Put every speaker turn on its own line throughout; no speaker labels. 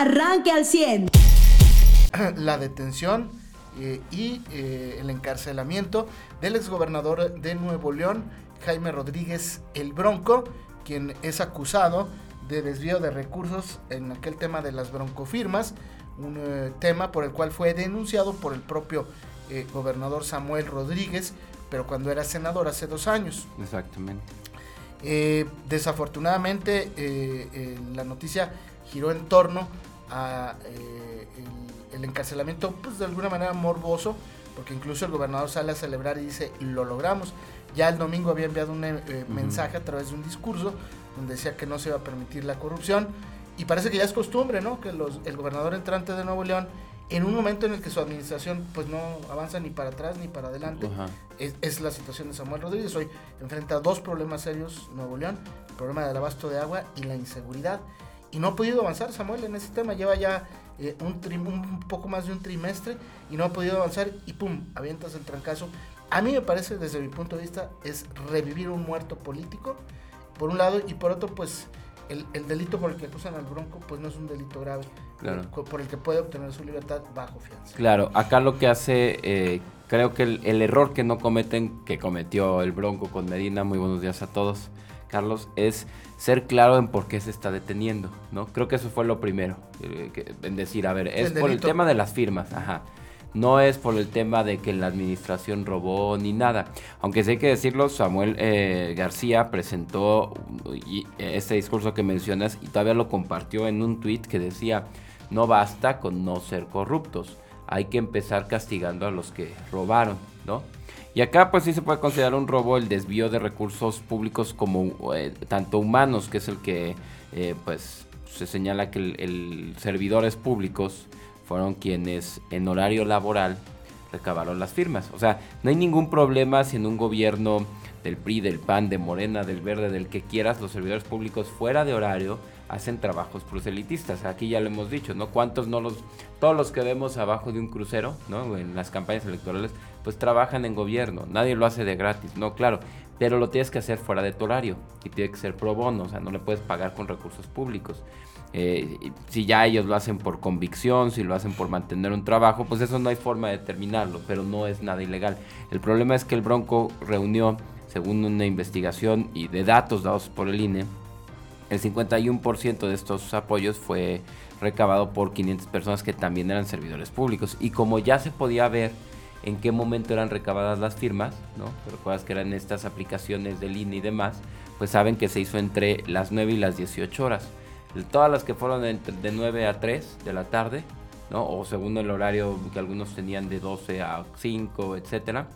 arranque al 100.
La detención eh, y eh, el encarcelamiento del exgobernador de Nuevo León, Jaime Rodríguez el Bronco, quien es acusado de desvío de recursos en aquel tema de las broncofirmas, un eh, tema por el cual fue denunciado por el propio gobernador Samuel Rodríguez, pero cuando era senador hace dos años.
Exactamente.
desafortunadamente la noticia giró en torno a el, encarcelamiento, pues de alguna manera morboso, porque incluso el gobernador sale a celebrar y dice, lo logramos. Ya el domingo había enviado un eh, mensaje a través de un discurso donde decía que no se iba a permitir la corrupción. Y parece que ya es costumbre, ¿no? Que los, el gobernador entrante de Nuevo León, en un momento en el que su administración pues no avanza ni para atrás ni para adelante, es, es, la situación de Samuel Rodríguez. Hoy enfrenta dos problemas serios Nuevo León, el problema del abasto de agua y la inseguridad. Y no ha podido avanzar Samuel en ese tema. Lleva ya eh, un, un poco más de un trimestre y no ha podido avanzar y pum, avientas el trancazo. A mí me parece, desde mi punto de vista, es revivir un muerto político, por un lado, y por otro, pues el, delito por el que acusan al Bronco, pues no es un delito grave, por el que puede obtener su libertad bajo fianza.
Claro, acá lo que hace, eh, creo que el, el, error que no cometen, que cometió el Bronco con Medina, muy buenos días a todos, Carlos, es ser claro en por qué se está deteniendo, ¿no? Creo que eso fue lo primero, eh, en decir, a ver, es por el tema de las firmas, ajá. No es por el tema de que la administración robó ni nada. Aunque sí hay que decirlo, Samuel eh, García presentó este discurso que mencionas y todavía lo compartió en un tuit que decía, no basta con no ser corruptos, hay que empezar castigando a los que robaron, ¿no? Y acá pues sí se puede considerar un robo el desvío de recursos públicos como eh, tanto humanos, que es el que eh, pues se señala que el, servidores públicos fueron quienes en horario laboral recabaron las firmas. O sea, no hay ningún problema si en un gobierno del PRI, del PAN, de Morena, del Verde, del que quieras, los servidores públicos fuera de horario hacen trabajos proselitistas. Aquí ya lo hemos dicho, ¿no? ¿Cuántos no los, todos los que vemos abajo de un crucero, ¿no? En las campañas electorales, pues trabajan en gobierno, nadie lo hace de gratis, no, claro, pero lo tienes que hacer fuera de tu horario y tiene que ser pro bono, o sea, no le puedes pagar con recursos públicos. Eh, si ya ellos lo hacen por convicción, si lo hacen por mantener un trabajo, pues eso no hay forma de determinarlo, pero no es nada ilegal. El problema es que el Bronco reunió, según una investigación y de datos dados por el INE, el 51% de estos apoyos fue recabado por 500 personas que también eran servidores públicos. Y como ya se podía ver en qué momento eran recabadas las firmas, ¿no? recuerdas que eran estas aplicaciones del INE y demás, pues saben que se hizo entre las 9 y las 18 horas. Todas las que fueron de, 9 a 3 de la tarde, ¿no? O según el horario que algunos tenían de 12 a 5, etcétera,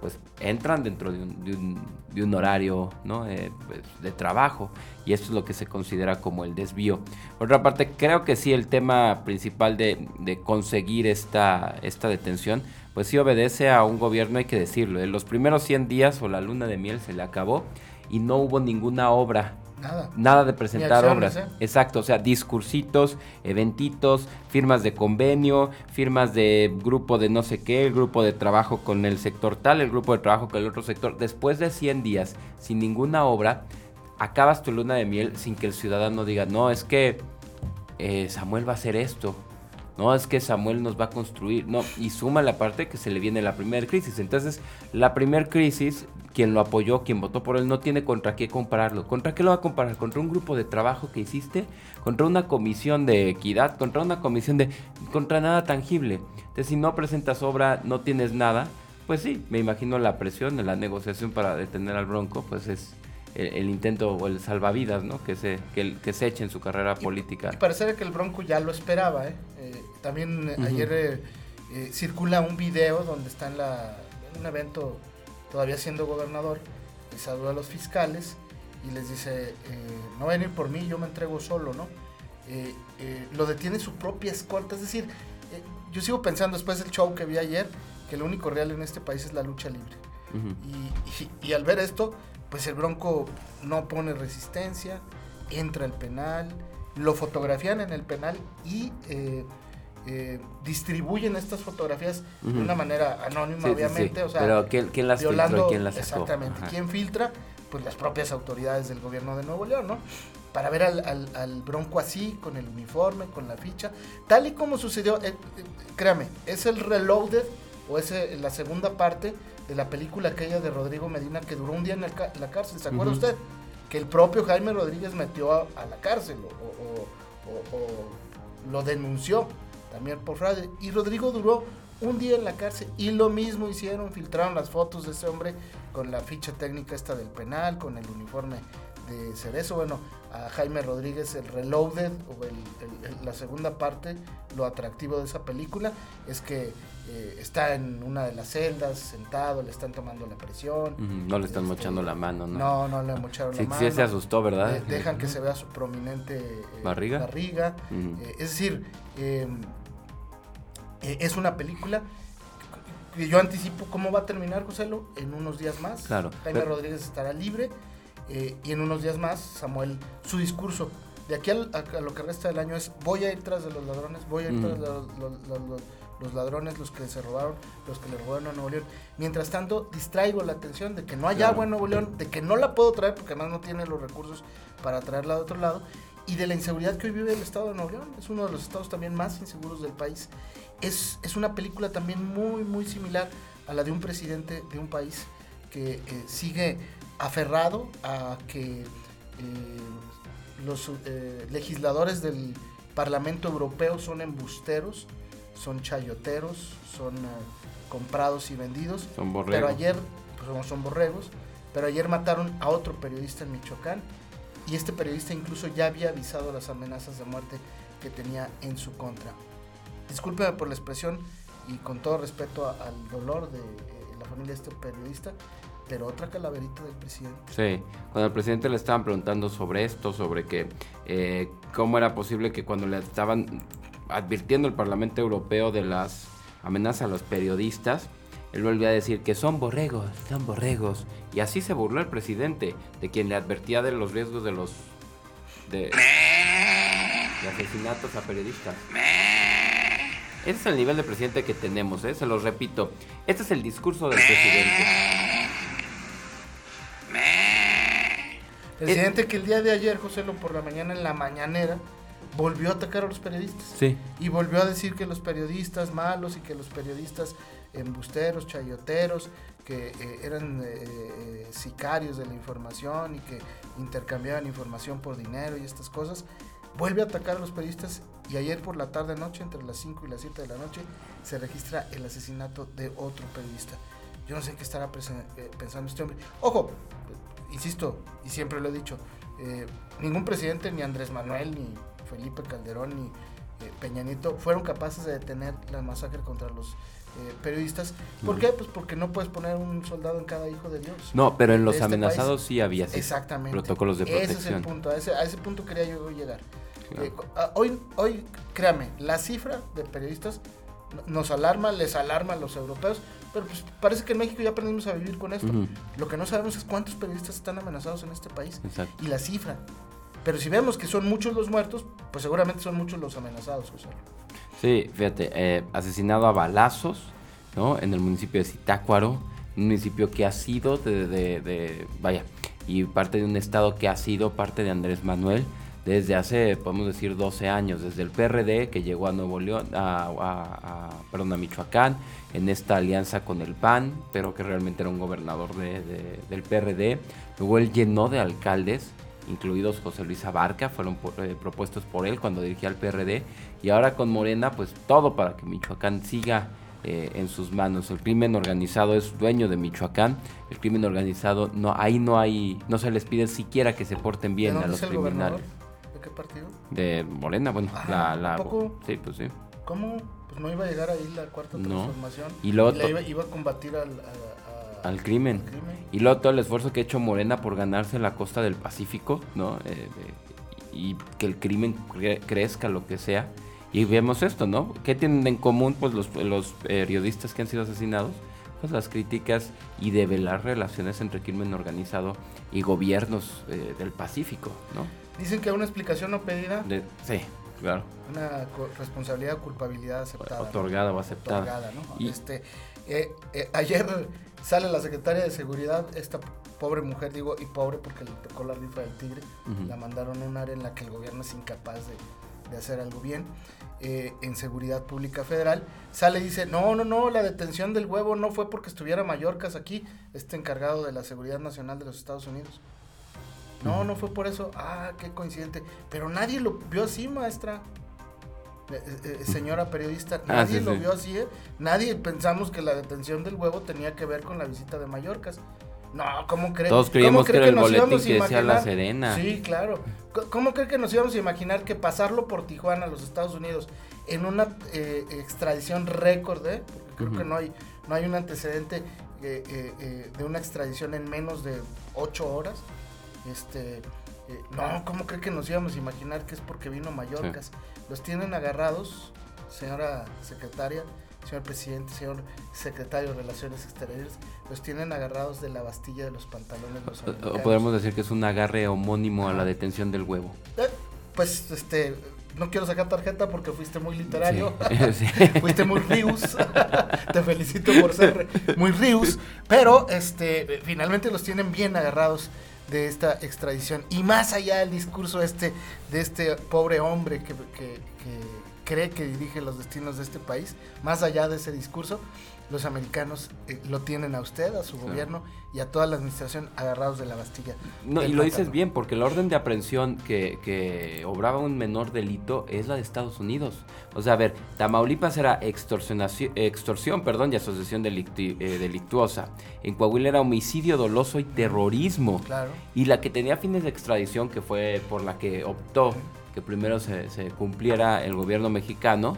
pues entran dentro de un, horario. Eh, pues, de trabajo y esto es lo que se considera como el desvío. Por otra parte, creo que sí el tema principal de, de conseguir esta, esta detención pues sí obedece a un gobierno, hay que decirlo. En los primeros 100 días o la luna de miel se le acabó y no hubo ninguna obra. Nada. Nada de presentar obras. ¿eh? Exacto, o sea, discursitos, eventitos, firmas de convenio, firmas de grupo de no sé qué, el grupo de trabajo con el sector tal, el grupo de trabajo con el otro sector. Después de 100 días sin ninguna obra, acabas tu luna de miel sin que el ciudadano diga, no, es que eh, Samuel va a hacer esto, no, es que Samuel nos va a construir, no, y suma la parte que se le viene la primera crisis. Entonces, la primera crisis, quien lo apoyó, quien votó por él, no tiene contra qué compararlo. ¿Contra qué lo va a comparar? ¿Contra un grupo de trabajo que hiciste? ¿Contra una comisión de equidad? ¿Contra una comisión de... contra nada tangible? Entonces, si no presentas obra, no tienes nada, pues sí, me imagino la presión de la negociación para detener al Bronco, pues es el, intento o el salvavidas, ¿no? Que se, que, que se eche en su carrera política.
Y parece que el Bronco ya lo esperaba, ¿eh? eh también eh, ayer eh, circula un video donde está en, la, un evento todavía siendo gobernador y saluda a los fiscales y les dice, no ven a ir por mí, yo me entrego solo, ¿no? lo detiene su propia escolta, es decir, yo sigo pensando después del show que vi ayer, que lo único real en este país es la lucha libre. y, al ver esto, pues el Bronco no pone resistencia, entra al penal, lo fotografían en el penal y eh, eh, distribuyen estas fotografías de una manera anónima, obviamente. O sea,
Pero ¿quién, las filtra quién las
Exactamente. ¿Quién filtra? Pues las propias autoridades del gobierno de Nuevo León, ¿no? para ver al, Bronco así, con el uniforme, con la ficha, tal y como sucedió, eh, créame, es el Reloaded, o es la segunda parte la película aquella de Rodrigo Medina que duró un día en la, cárcel, ¿se acuerda usted? Que el propio Jaime Rodríguez metió a, la cárcel o, lo denunció también por fraude. Y Rodrigo duró un día en la cárcel y lo mismo hicieron, filtraron las fotos de ese hombre con la ficha técnica esta del penal, con el uniforme de Cerezo. Bueno, a Jaime Rodríguez el Reloaded o la segunda parte, lo atractivo de esa película es que eh, está en una de las celdas, sentado, le están tomando la presión.
no le están este, mochando la mano, ¿no?
No, no le mocharon la mano.
Sí, se asustó, ¿verdad?
dejan que se vea su prominente eh,
barriga.
barriga. Eh, es decir, es una película yo anticipo cómo va a terminar, Joselo, en unos días más.
Claro.
Jaime Rodríguez estará libre y en unos días más, Samuel, su discurso de aquí a, lo que resta del año es voy a ir tras de los ladrones, voy a ir tras de los los ladrones, los que se robaron, los que le robaron a Nuevo León. Mientras tanto, distraigo la atención de que no hay agua en Nuevo León, de que no la puedo traer porque además no tiene los recursos para traerla de otro lado, y de la inseguridad que hoy vive el estado de Nuevo León. Es uno de los estados también más inseguros del país. Es, es una película también muy, muy similar a la de un presidente de un país que eh, sigue aferrado a que eh, los eh, legisladores del Parlamento Europeo son embusteros son chayoteros, son eh, comprados y vendidos.
Son borregos.
Pero ayer, pues, son borregos, pero ayer mataron a otro periodista en Michoacán y este periodista incluso ya había avisado las amenazas de muerte que tenía en su contra. Discúlpeme por la expresión y con todo respeto al dolor de eh, la familia de este periodista, pero otra calaverita del presidente.
Sí, cuando al presidente le estaban preguntando sobre esto, sobre que eh, cómo era posible que cuando le estaban advirtiendo el Parlamento Europeo de las amenazas a los periodistas, él volvió a decir que son borregos, son borregos. Y así se burló el presidente, de quien le advertía de los riesgos de los de, asesinatos a periodistas. Ese es el nivel de presidente que tenemos, ¿eh? se los repito. Este es el discurso del presidente.
Presidente que el día de ayer, José, por la mañana en la mañanera, volvió a atacar a los periodistas.
Sí.
Y volvió a decir que los periodistas malos y que los periodistas embusteros, chayoteros, que eh, eran eh, eh, sicarios de la información y que intercambiaban información por dinero y estas cosas. Vuelve a atacar a los periodistas y ayer por la tarde noche, entre las 5 y las 7 de la noche, se registra el asesinato de otro periodista. Yo no sé qué estará pensando este hombre. Ojo, insisto, y siempre lo he dicho, ningún presidente, ni Andrés Manuel, ni Felipe Calderón y eh, Peñanito fueron capaces de detener la masacre contra los eh, periodistas. ¿Por qué? Pues porque no puedes poner un soldado en cada hijo de Dios.
No, pero en los este amenazados sí había
Exactamente.
protocolos de protección.
Ese es el punto, a ese, punto quería yo llegar. Eh, hoy, hoy, créame, la cifra de periodistas nos alarma, les alarma a los europeos, pero pues parece que en México ya aprendimos a vivir con esto. Lo que no sabemos es cuántos periodistas están amenazados en este país. Y la cifra. Pero si vemos que son muchos los muertos, pues seguramente son muchos los amenazados, José.
Sí, fíjate, eh, asesinado a balazos, ¿no? En el municipio de Zitácuaro, un municipio que ha sido de, vaya, y parte de un estado que ha sido parte de Andrés Manuel desde hace, podemos decir, 12 años, desde el PRD que llegó a Nuevo León, a, perdón, a Michoacán, en esta alianza con el PAN, pero que realmente era un gobernador del PRD. Luego él llenó de alcaldes incluidos José Luis Abarca, fueron eh, propuestos por él cuando dirigía al PRD, y ahora con Morena, pues todo para que Michoacán siga eh, en sus manos. El crimen organizado es dueño de Michoacán, el crimen organizado, no ahí no hay, no se les pide siquiera que se porten bien a los criminales.
¿De qué partido?
De Morena, bueno,
ah, la,
sí, pues sí.
¿Cómo? Pues no iba a llegar ahí la cuarta transformación.
Y luego
iba, a combatir al,
al crimen. Y luego todo el esfuerzo que ha hecho Morena por ganarse la costa del Pacífico, ¿no? Eh, y que el crimen crezca, lo que sea. Y vemos esto, ¿no? ¿Qué tienen en común pues los, los periodistas que han sido asesinados? Pues las críticas y develar relaciones entre crimen organizado y gobiernos eh, del Pacífico, ¿no?
Dicen que una explicación no pedida.
sí, claro.
Una responsabilidad o culpabilidad aceptada.
Otorgada o aceptada.
Otorgada, ¿no? este, Eh, eh, ayer sale la secretaria de Seguridad, esta pobre mujer, digo, y pobre porque le tocó la rifa del tigre, la mandaron a un área en la que el gobierno es incapaz de, de hacer algo bien, eh, en Seguridad Pública Federal, sale y dice, no, no, no, la detención del huevo no fue porque estuviera Mallorcas aquí, este encargado de la Seguridad Nacional de los Estados Unidos. No, no fue por eso. Ah, qué coincidente. Pero nadie lo vio así, maestra. Eh, eh, eh, señora periodista,
Ah,
nadie
sí,
lo
sí.
vio así, ¿eh? Nadie pensamos que la detención del huevo tenía que ver con la visita de Mallorcas. No, ¿cómo cree?
Todos creíamos
cree
que era el
nos
boletín
íbamos a
que decía La
imaginar?
Serena.
Sí, claro. ¿Cómo cree que nos íbamos a imaginar que pasarlo por Tijuana a los Estados Unidos en una eh, extradición récord, eh? Porque creo que no hay, no hay un antecedente eh, eh, eh, de una extradición en menos de ocho horas. Este, eh, no, ¿cómo cree que nos íbamos a imaginar que es porque vino Mallorcas? Los tienen agarrados, señora secretaria, señor presidente, señor secretario de Relaciones Exteriores, los tienen agarrados de la bastilla de los pantalones los
O- O
americanos.
podemos decir que es un agarre homónimo a la detención del huevo.
Eh, pues, este, no quiero sacar tarjeta porque fuiste muy literario.
Sí, sí.
Fuiste muy rius. Te felicito por ser muy rius. Pero este, finalmente los tienen bien agarrados de esta extradición. Y más allá del discurso este, de este pobre hombre que, que- que cree que dirige los destinos de este país, más allá de ese discurso, los americanos eh, lo tienen a usted, a su
Claro.
gobierno y a toda la administración agarrados de la Bastilla.
No, y lo dices bien, porque la orden de aprehensión que, que obraba un menor delito es la de Estados Unidos. O sea, a ver, Tamaulipas era extorsionaci- extorsión perdón, y asociación delicti- eh, delictuosa. En Coahuila era homicidio doloso y terrorismo.
Claro.
Y la que tenía fines de extradición, que fue por la que optó que primero se, se cumpliera el gobierno mexicano,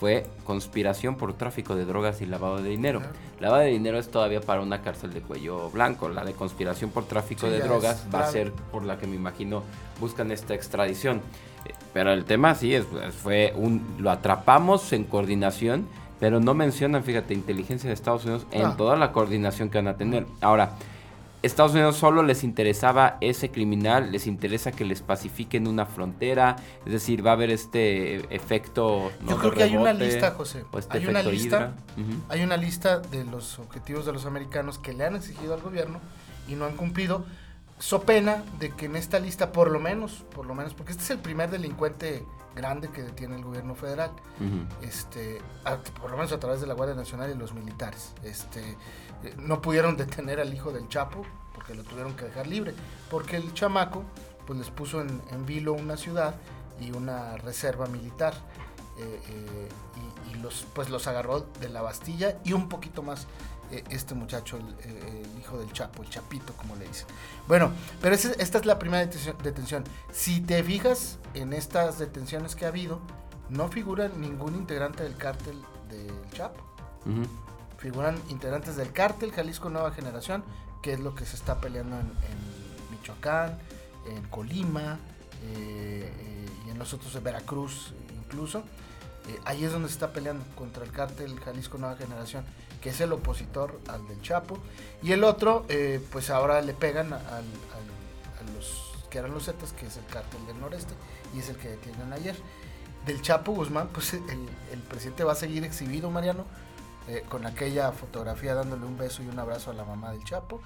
fue conspiración por tráfico de drogas y lavado de dinero.
Claro.
Lavado de dinero es todavía para una cárcel de cuello blanco. La de conspiración por tráfico
Sí,
de drogas
es
va a ser por la que me imagino buscan esta extradición. Eh, Pero el tema sí es, pues, fue un lo atrapamos en coordinación, pero no mencionan, fíjate, inteligencia de Estados Unidos en toda la coordinación que van a tener. Ahora, Estados Unidos solo les interesaba ese criminal, les interesa que les pacifiquen una frontera, es decir, va a haber este efecto. ¿no?
Yo creo que hay una lista, José.
este
hay una lista. Hay una lista de los objetivos de los americanos que le han exigido al gobierno y no han cumplido. So pena de que en esta lista, por lo menos, por lo menos, porque este es el primer delincuente grande que detiene el gobierno federal, este, a- por lo menos a través de la Guardia Nacional y los militares. Este, eh, no pudieron detener al hijo del Chapo porque lo tuvieron que dejar libre, porque el chamaco pues les puso en, en vilo una ciudad y una reserva militar eh, eh, y, y los pues los agarró de la Bastilla y un poquito más este muchacho, el, el hijo del Chapo, el Chapito, como le dicen. Bueno, pero esta es la primera detención. Si te fijas en estas detenciones que ha habido, no figura ningún integrante del cártel del Chapo. Figuran integrantes del cártel Jalisco Nueva Generación, que es lo que se está peleando en, en Michoacán, en Colima eh, eh, y en los otros de Veracruz incluso. Eh, ahí es donde se está peleando contra el cártel Jalisco Nueva Generación, que es el opositor al del Chapo. Y el otro, eh, pues ahora le pegan a, los que eran los Zetas, que es el cártel del noreste, y es el que detienen ayer. Del Chapo Guzmán, pues el, el presidente va a seguir exhibido, Mariano, eh, con aquella fotografía dándole un beso y un abrazo a la mamá del Chapo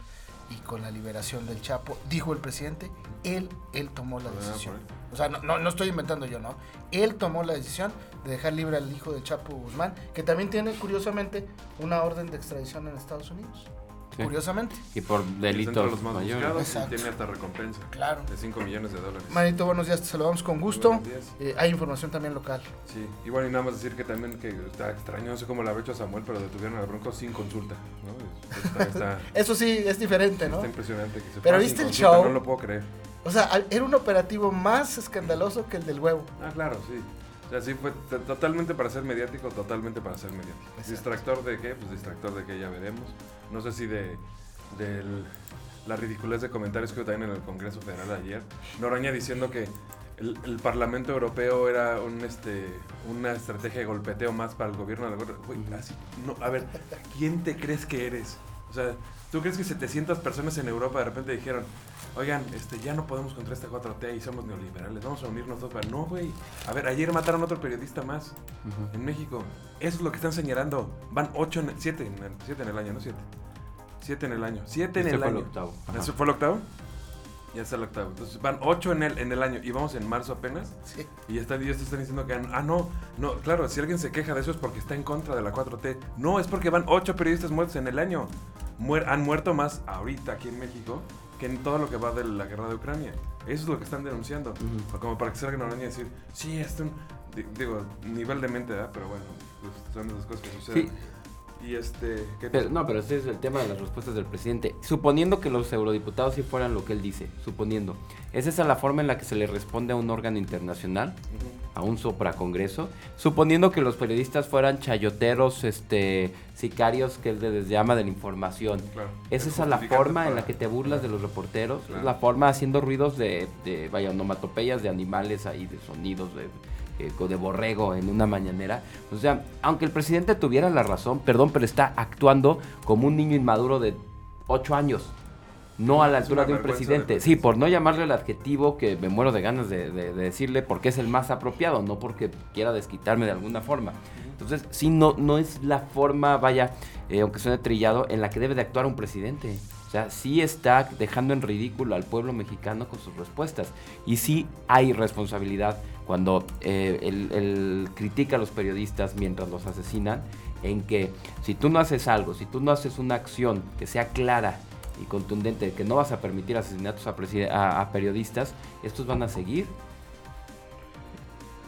y con la liberación del Chapo, dijo el presidente, él, él tomó la
Ah,
decisión. O sea, no, no, no estoy inventando yo, ¿no? Él tomó la decisión de dejar libre al hijo del Chapo Guzmán, que también tiene, curiosamente, una orden de extradición en Estados Unidos.
Sí.
Curiosamente.
Y por delitos
los más
mayores.
y tiene hasta recompensa
Claro.
de 5 millones de dólares.
Manito, buenos días, te saludamos con gusto.
Buenos días.
Eh, hay información también local.
Sí, y bueno, y nada más decir que también que está extraño, no sé cómo lo habrá hecho Samuel, pero detuvieron al Bronco sin consulta, ¿no? Está, está-
Eso sí, es diferente, ¿no?
está impresionante que se
Pero ¿viste
sin
el
consulta,
show?
No lo puedo creer.
O sea, era un operativo más escandaloso que el del huevo.
Ah, claro, sí. O sea, sí fue totalmente para ser mediático, totalmente para ser mediático.
Exacto.
¿Distractor de qué? Pues distractor de qué ya veremos. No sé si de del- la ridiculez de comentarios que hubo también en el Congreso Federal ayer. Noroña diciendo que el, el Parlamento Europeo era un este una estrategia de golpeteo más para el gobierno de la Güey, así, no, a ver, ¿quién te crees que eres? O sea, ¿tú crees que 700 personas en Europa de repente dijeron, oigan, este, ya no podemos contra esta 4T y somos neoliberales, vamos a unirnos todos para... No, güey. A ver, ayer mataron a otro periodista más
Ujú.
en México. Eso es lo que están señalando. Van 8, en, 7, en el, siete en el año, no 7. 7 en el año. 7 en
Este
el
fue el
año.
octavo. Ajá.
¿Eso fue el octavo? Ya está el octavo. Entonces van 8 en el, en el año y vamos en marzo apenas.
Sí.
Y ya están, ya están diciendo que, ah, no, no, claro, si alguien se queja de eso es porque está en contra de la 4T. No, es porque van 8 periodistas muertos en el año. Muer- han muerto más ahorita aquí en México que en todo lo que va de la guerra de Ucrania. Eso es lo que están denunciando. Como para que salgan ahora y decir, sí, es un, di- digo, nivel de mente, ¿verdad? Pero bueno, pues, son esas cosas que suceden.
Sí.
Y este, ¿qué
Pero, no, pero ese es el tema de las respuestas del presidente. Suponiendo que los eurodiputados sí fueran lo que él dice, suponiendo. ¿Es esa la forma en la que se le responde a un órgano internacional? A un sopracongreso, suponiendo que los periodistas fueran chayoteros, este, sicarios que él les llama de la información.
Claro.
¿Es esa la
justificante
forma en la que te burlas de los reporteros?
Claro.
¿Es la forma haciendo ruidos de, de vaya, onomatopeyas de animales ahí, de sonidos de, eh, de borrego en una mañanera? O sea, aunque el presidente tuviera la razón, perdón, pero está actuando como un niño inmaduro de 8 años. No a la
Es
altura de un presidente.
de
Sí, por no llamarle el adjetivo que me muero de ganas de, de- de decirle porque es el más apropiado, no porque quiera desquitarme de alguna forma. Entonces, sí, no, no es la forma, vaya, eh, aunque suene trillado, en la que debe de actuar un presidente. O sea, sí está dejando en ridículo al pueblo mexicano con sus respuestas. Y sí hay responsabilidad cuando eh, él, él critica a los periodistas mientras los asesinan, en que si tú no haces algo, si tú no haces una acción que sea clara y contundente, que no vas a permitir asesinatos a- a periodistas, estos van a seguir.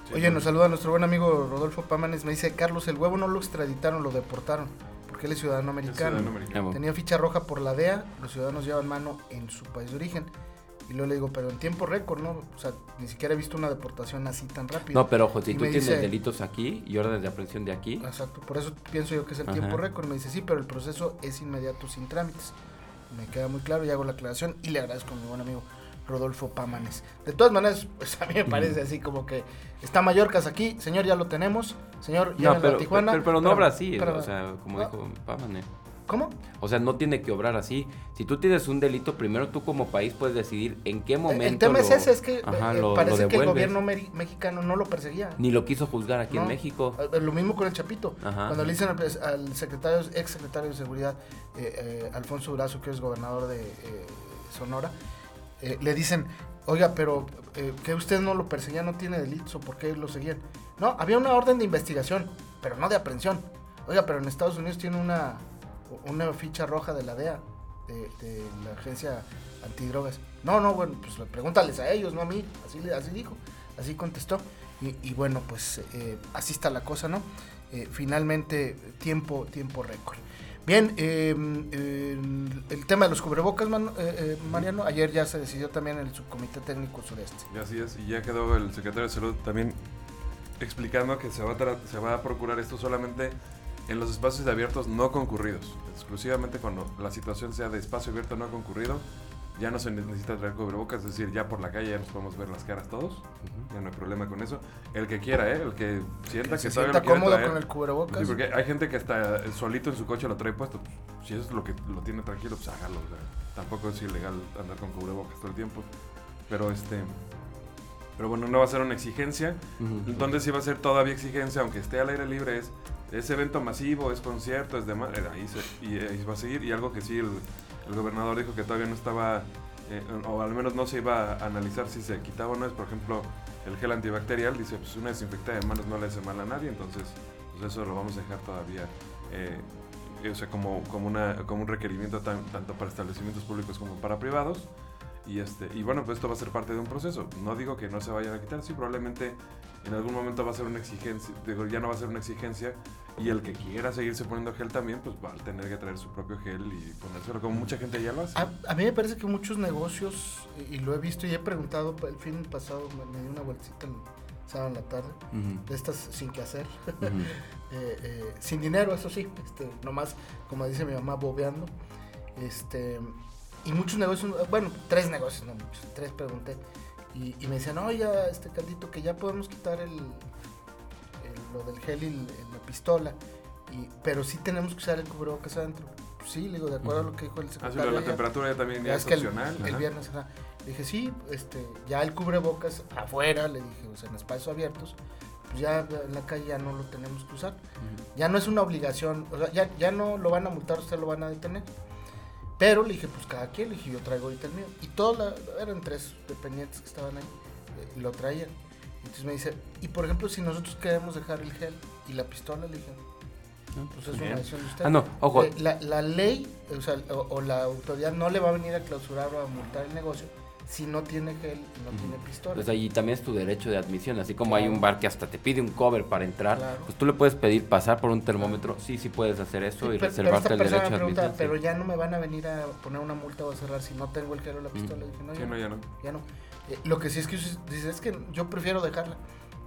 Sí,
Oye, nos saluda nuestro buen amigo Rodolfo Pámanes. Me dice, Carlos, el huevo no lo extraditaron, lo deportaron. Porque él es ciudadano
Es
americano.
ciudadano americano.
Tenía ficha roja por la DEA, los ciudadanos llevan mano en su país de origen. Y luego le digo, pero en tiempo récord, ¿no? O sea, ni siquiera he visto una deportación así tan rápido.
No, pero ojo, si
Y
tú tienes
dice-
delitos aquí y órdenes de aprehensión de aquí,
Exacto, por eso pienso yo que es el
Ajá.
tiempo récord. Me dice, sí, pero el proceso es inmediato sin trámites. Me queda muy claro y hago la aclaración y le agradezco a mi buen amigo Rodolfo Pámanes. De todas maneras, pues a mí me parece así como que está Mallorcas aquí, señor, ya lo tenemos. Señor,
No,
llévenlo
pero,
a Tijuana.
pero, pero no obra así, o sea, como
No,
dijo Pámane.
¿Cómo?
O sea, no tiene que obrar así. Si tú tienes un delito, primero tú como país puedes decidir en qué momento
el tema es ese, es que
ajá,
eh,
lo- lo
parece que el gobierno mexicano no lo perseguía.
Ni lo quiso juzgar aquí en. México.
Eh, Lo mismo con el Chapito.
Ajá.
Cuando le dicen al, secretario, ex secretario de Seguridad, eh, eh, Alfonso Durazo, que es gobernador de Sonora, le dicen, oiga, pero eh, que usted no lo perseguía, no tiene delitos, ¿o por qué lo seguían? No, había una orden de investigación, pero no de aprehensión. Oiga, pero en Estados Unidos tiene una, una ficha roja de la DEA, de, la agencia antidrogas. No, no, bueno, pues pregúntales a ellos, no a mí. Así, así dijo, así contestó. Y, y bueno, pues eh, así está la cosa, ¿no? Eh, finalmente, tiempo, tiempo récord. Bien, eh, el tema de los cubrebocas, Manu- eh, eh, Mariano, ayer ya se decidió también en el subcomité técnico sureste.
Así es, y ya quedó el secretario de Salud también explicando que se va a, se va a procurar esto solamente en los espacios abiertos no concurridos. Exclusivamente cuando la situación sea de espacio abierto no concurrido, ya no se necesita traer cubrebocas, es decir, ya por la calle ya nos podemos ver las caras todos, ya no hay problema con eso. El que quiera, ¿eh? el que sienta que,
se
todavía
sienta cómodo
traer.
con el cubrebocas.
Sí, porque hay gente que hasta solito en su coche lo trae puesto. Si eso es lo que lo tiene tranquilo, pues hágalo. o sea, tampoco es ilegal andar con cubrebocas todo el tiempo. Pero este. Pero bueno, no va a ser una exigencia. Entonces sí va a ser todavía exigencia, aunque esté al aire libre, es, es evento masivo, es concierto, es demás. eh, Ahí, se- y, ahí va a seguir. Y algo que sí el, el gobernador dijo que todavía no estaba, eh, o al menos no se iba a analizar si se quitaba o no, es por ejemplo el gel antibacterial. Dice, pues una desinfectada de manos no le hace mal a nadie, entonces pues eso lo vamos a dejar todavía. eh, o sea, como, como, una, un requerimiento tan- tanto para establecimientos públicos como para privados. Y, este, y bueno, pues esto va a ser parte de un proceso. No digo que no se vayan a quitar, sí, probablemente en algún momento va a ser una exigencia, digo, ya no va a ser una exigencia. Y el que quiera seguirse poniendo gel también, pues va a tener que traer su propio gel y ponérselo, como mucha gente ya lo hace.
A, a mí me parece que muchos negocios, y lo he visto y he preguntado, el fin pasado me, me di una vueltita el sábado en la tarde,
Ujú.
de estas sin que hacer, eh, eh, sin dinero, eso sí, este, nomás, como dice mi mamá, bobeando. Este, y muchos negocios, bueno, tres negocios, no muchos, tres pregunté. Y, y me decían, oye, este caldito, que ya podemos quitar el, el- lo del gel y el- la pistola. Y, pero sí tenemos que usar el cubrebocas adentro. sí, le digo, de acuerdo a lo que dijo el
Ah, sí,
secretario.
la
ya-
temperatura ya también ya es
es el, el viernes, ajá. Le dije, sí, este, ya el cubrebocas afuera, le dije, o sea, en espacios abiertos, pues ya en la calle ya no lo tenemos que usar. Ya no es una obligación, o sea, ya, ya no lo van a multar, usted lo van a detener. Pero le dije, pues cada quien, le dije, yo traigo ahorita el mío. Y todos, eran tres dependientes que estaban ahí, eh, y lo traían. Entonces me dice, y por ejemplo, si nosotros queremos dejar el gel y la pistola, le dije, pues es
Bien.
una decisión de usted.
Ah, no, ojo.
Eh, la, la ley, o, sea, o, o la autoridad no le va a venir a clausurar o a multar el negocio si no tiene gel y no tiene pistola.
Pues ahí también es tu derecho de admisión, así como hay
Claro.
un bar que hasta te pide un cover para entrar,
Claro.
pues tú le puedes pedir pasar por un termómetro, sí, sí puedes hacer eso
Sí,
y reservarte el derecho de admisión. sí.
pero ya no me van a venir a poner una multa o a cerrar si no tengo el gel o la pistola. Le dije, no,
Sí,
ya
no,
no,
ya no.
ya no. Eh, lo que sí es que dice, es que yo prefiero dejarla.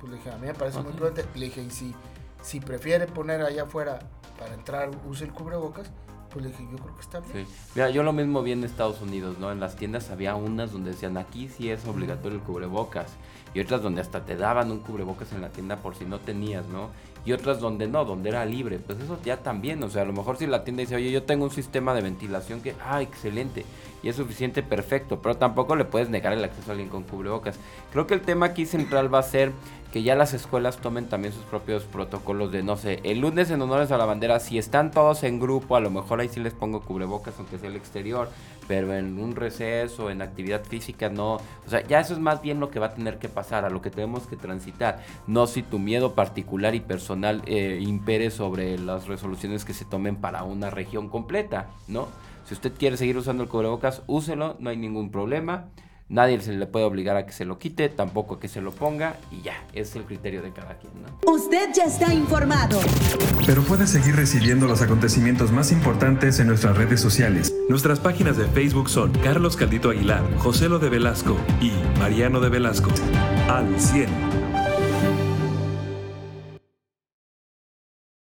Pues le dije, a mí me parece muy
Ok.
prudente. Le dije, y si, si prefiere poner allá afuera para entrar, use el cubrebocas, pues le dije, yo creo que está bien.
Sí. Mira, yo lo mismo vi en Estados Unidos, ¿no? En las tiendas había unas donde decían aquí sí es obligatorio el cubrebocas y otras donde hasta te daban un cubrebocas en la tienda por si no tenías, ¿no? Y otras donde no, donde era libre. Pues eso ya también, o sea, a lo mejor si la tienda dice, oye, yo tengo un sistema de ventilación que, ah, excelente, y es suficiente, perfecto, pero tampoco le puedes negar el acceso a alguien con cubrebocas. Creo que el tema aquí central va a ser que ya las escuelas tomen también sus propios protocolos de, no sé, el lunes en honores a la bandera, si están todos en grupo, a lo mejor ahí sí les pongo cubrebocas, aunque sea el exterior, pero en un receso, en actividad física, no. O sea, ya eso es más bien lo que va a tener que pasar, a lo que tenemos que transitar. No si tu miedo particular y personal eh, impere sobre las resoluciones que se tomen para una región completa, ¿no? Si usted quiere seguir usando el cubrebocas, úselo, no hay ningún problema. Nadie se le puede obligar a que se lo quite, tampoco a que se lo ponga y ya, es el criterio de cada quien, ¿no?
Usted ya está informado.
Pero puedes seguir recibiendo los acontecimientos más importantes en nuestras redes sociales. Nuestras páginas de Facebook son Carlos Caldito Aguilar, José Lo de Velasco y Mariano de Velasco. Al 100.